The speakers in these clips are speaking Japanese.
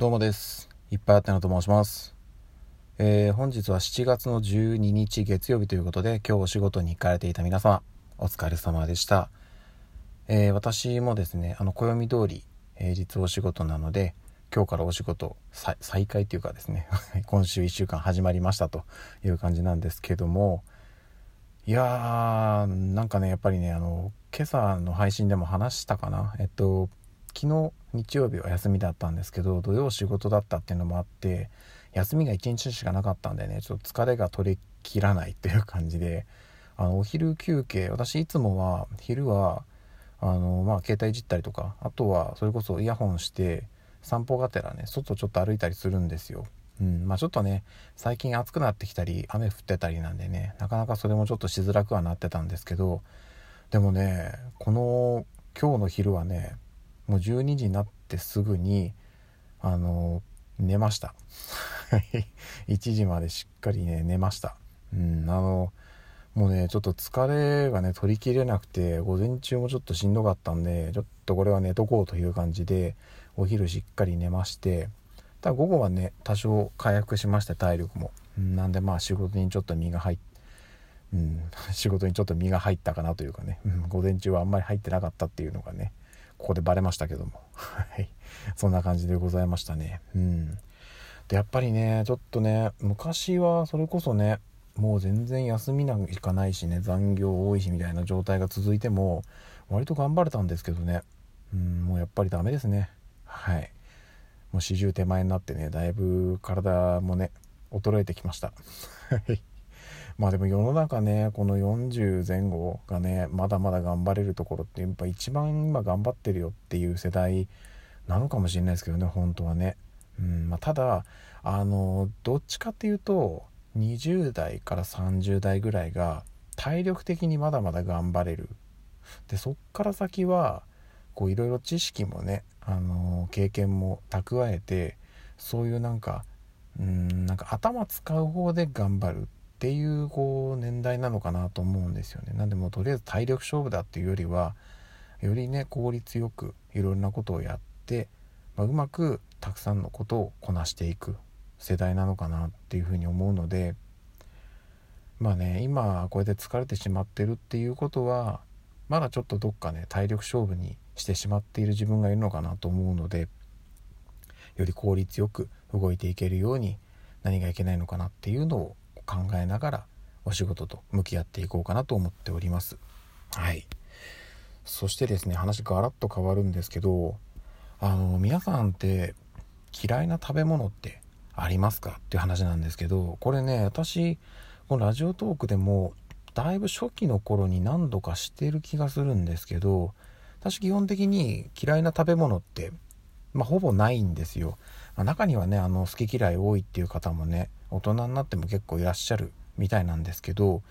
どうもです。いっぱいあってなと申します。えー本日は7月の12日月曜日ということで、今日お仕事に行かれていた皆様、お疲れ様でした。えー私もですね、あの、暦通り、平日お仕事なので、今日からお仕事再再開というかですね、今週1週間始まりましたという感じなんですけども、いやー、なんかね、やっぱりね、あの、今朝の配信でも話したかな。えっと、昨日日曜日は休みだったんですけど土曜仕事だったっていうのもあって休みが1日しかなかったんでねちょっと疲れが取りきらないっていう感じであのお昼休憩私いつもは昼はあのまあ携帯いじったりとかあとはそれこそイヤホンして散歩がてらね外ちょっと歩いたりするんですよ。うん、まあちょっとね最近暑くなってきたり雨降ってたりなんでねなかなかそれもちょっとしづらくはなってたんですけどでもねこの今日の昼はねもう12時になってすぐにあの寝ました。1時までしっかりね寝ました。うんあのもうねちょっと疲れがね取りきれなくて午前中もちょっとしんどかったんでちょっとこれは寝とこうという感じでお昼しっかり寝ましてただ午後はね多少回復しまして体力も、なんでまあ仕事にちょっと身が入っうん、仕事にちょっと身が入ったかなというかね、うん、午前中はあんまり入ってなかったっていうのがねここでバレましたけども。はい。そんな感じでございましたね。うん。でやっぱりねちょっとね昔はそれこそねもう全然休みなんかないしね残業多いしみたいな状態が続いても割と頑張れたんですけどね。うんもうやっぱりダメですね。はい。もう40手前になってねだいぶ体もね衰えてきました。はい。まあでも世の中ねこの40前後がねまだまだ頑張れるところってやっぱ一番今頑張ってるよっていう世代なのかもしれないですけどね本当はね。うんまあ、ただあのどっちかっていうと20代から30代ぐらいが体力的にまだまだ頑張れる。でそっから先はこういろいろ知識もねあの経験も蓄えてそういうなんかうんなんか頭使う方で頑張るっていうこう年代なのかなと思うんですよね。なんでもとりあえず体力勝負だっていうよりはよりね効率よくいろんなことをやって、まあ、うまくたくさんのことをこなしていく世代なのかなっていうふうに思うのでまあね今こうやって疲れてしまってるっていうことはまだちょっとどっかね体力勝負にしてしまっている自分がいるのかなと思うのでより効率よく動いていけるように何がいけないのかなっていうのを考えながらお仕事と向き合っていこうかなと思っております。はい。そしてですね話ガラッと変わるんですけどあの皆さんって嫌いな食べ物ってありますかっていう話なんですけどこれね私このラジオトークでもだいぶ初期の頃に何度かしてる気がするんですけど私基本的に嫌いな食べ物ってまあ、ほぼないんですよ、まあ、中にはねあの好き嫌い多いっていう方もね大人になっても結構いらっしゃるみたいなんですけど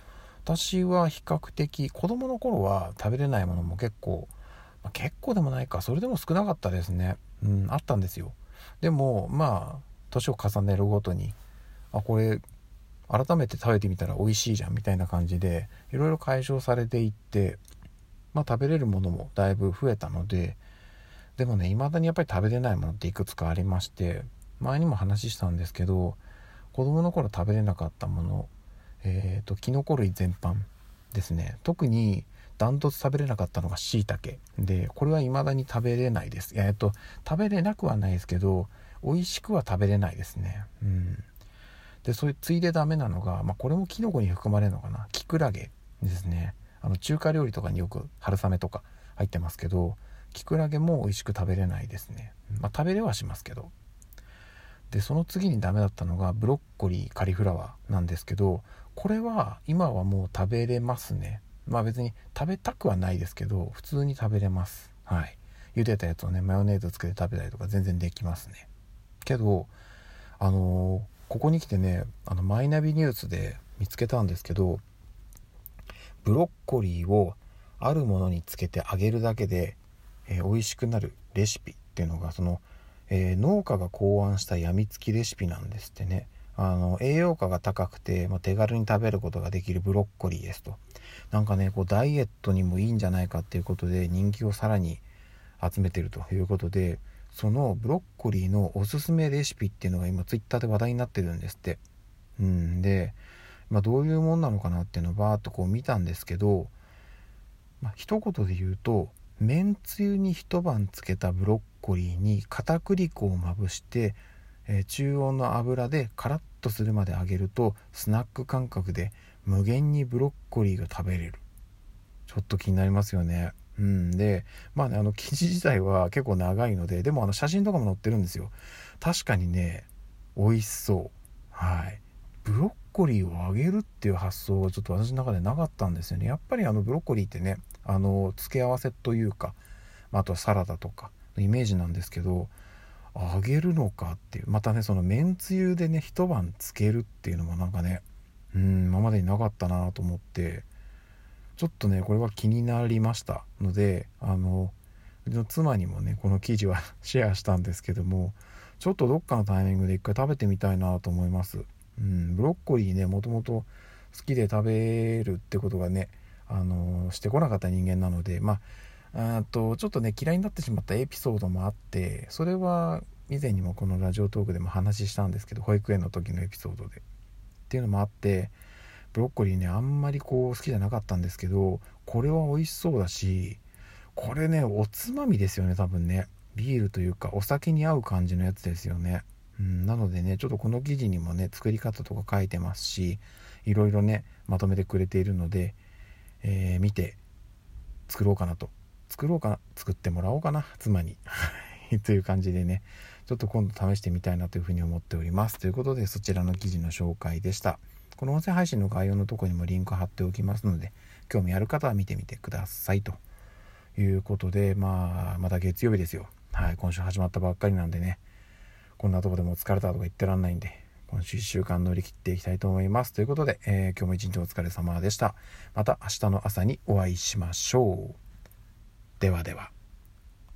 私は比較的子供の頃は食べれないものも結構、まあ、結構でもないかそれでも少なかったですね。うんあったんですよ。でもまあ年を重ねるごとにあこれ改めて食べてみたら美味しいじゃんみたいな感じでいろいろ解消されていってまあ食べれるものもだいぶ増えたのででもね未だにやっぱり食べれないものっていくつかありまして前にも話したんですけど子供の頃食べれなかったものえー、とキノコ類全般ですね。特にダントツ食べれなかったのがしいたけでこれは未だに食べれないです。えっ、と食べれなくはないですけど美味しくは食べれないですね。うん。でそういうついでダメなのが、まあ、これもキノコに含まれるのかな。キクラゲですね。あの中華料理とかによく春雨とか入ってますけどキクラゲも美味しく食べれないですね。まあ食べれはしますけど。でその次にダメだったのがブロッコリーカリフラワーなんですけどこれは今はもう食べれますね。まあ別に食べたくはないですけど普通に食べれます。はい。茹でたやつをねマヨネーズつけて食べたりとか全然できますね。けどあのーここに来てねあのマイナビニュースで見つけたんですけどブロッコリーをあるものにつけて揚げるだけで、えー美味しくなるレシピっていうのがその、えー農家が考案したやみつきレシピなんですってね。あの栄養価が高くて、まあ、手軽に食べることができるブロッコリーですと。なんかねこうダイエットにもいいんじゃないかっていうことで人気をさらに集めてるということでそのブロッコリーのおすすめレシピっていうのが今ツイッターで話題になってるんですって。うんで、まあ、どういうもんなのかなっていうのをバーッとこう見たんですけど、まあ、一言で言うとめんつゆに一晩つけたブロッコリーに片栗粉をまぶして、えー、中温の油でカラッとするまで揚げるとスナック感覚で無限にブロッコリーが食べれる。ちょっと気になりますよね。うん。でまあねあの記事自体は結構長いのででもあの写真とかも載ってるんですよ。確かにね美味しそう。はい。ブロッコリーを揚げるっていう発想はちょっと私の中でなかったんですよね。やっぱりあのブロッコリーってねあの付け合わせというかまあとはサラダとかのイメージなんですけど揚げるのかっていうまたねそのめんつゆでね一晩つけるっていうのもなんかねうん今までになかったなと思ってちょっとねこれは気になりました。のであのうちの妻にもねこの記事は シェアしたんですけどもちょっとどっかのタイミングで一回食べてみたいなと思います。うんブロッコリーねもともと好きで食べるってことがねあのしてこなかった人間なのでまああとちょっとね嫌いになってしまったエピソードもあってそれは以前にもこのラジオトークでも話したんですけど保育園の時のエピソードで。っていうのもあってブロッコリーねあんまりこう好きじゃなかったんですけどこれは美味しそうだしこれねおつまみですよね多分ね。ビールというかお酒に合う感じのやつですよね、うん、なのでねちょっとこの記事にもね作り方とか書いてますしいろいろねまとめてくれているので、えー、見て作ろうかなと。作ろうかな作ってもらおうかな妻に。という感じでねちょっと今度試してみたいなというふうに思っております。ということでそちらの記事の紹介でした。この音声配信の概要のとこにもリンク貼っておきますので興味ある方は見てみてくださいと。いうことでまあまた月曜日ですよ。はい今週始まったばっかりなんでね。こんなとこでも疲れたとか言ってらんないんで今週1週間乗り切っていきたいと思います。ということで、えー、今日も一日お疲れ様でした。また明日の朝にお会いしましょう。ではでは。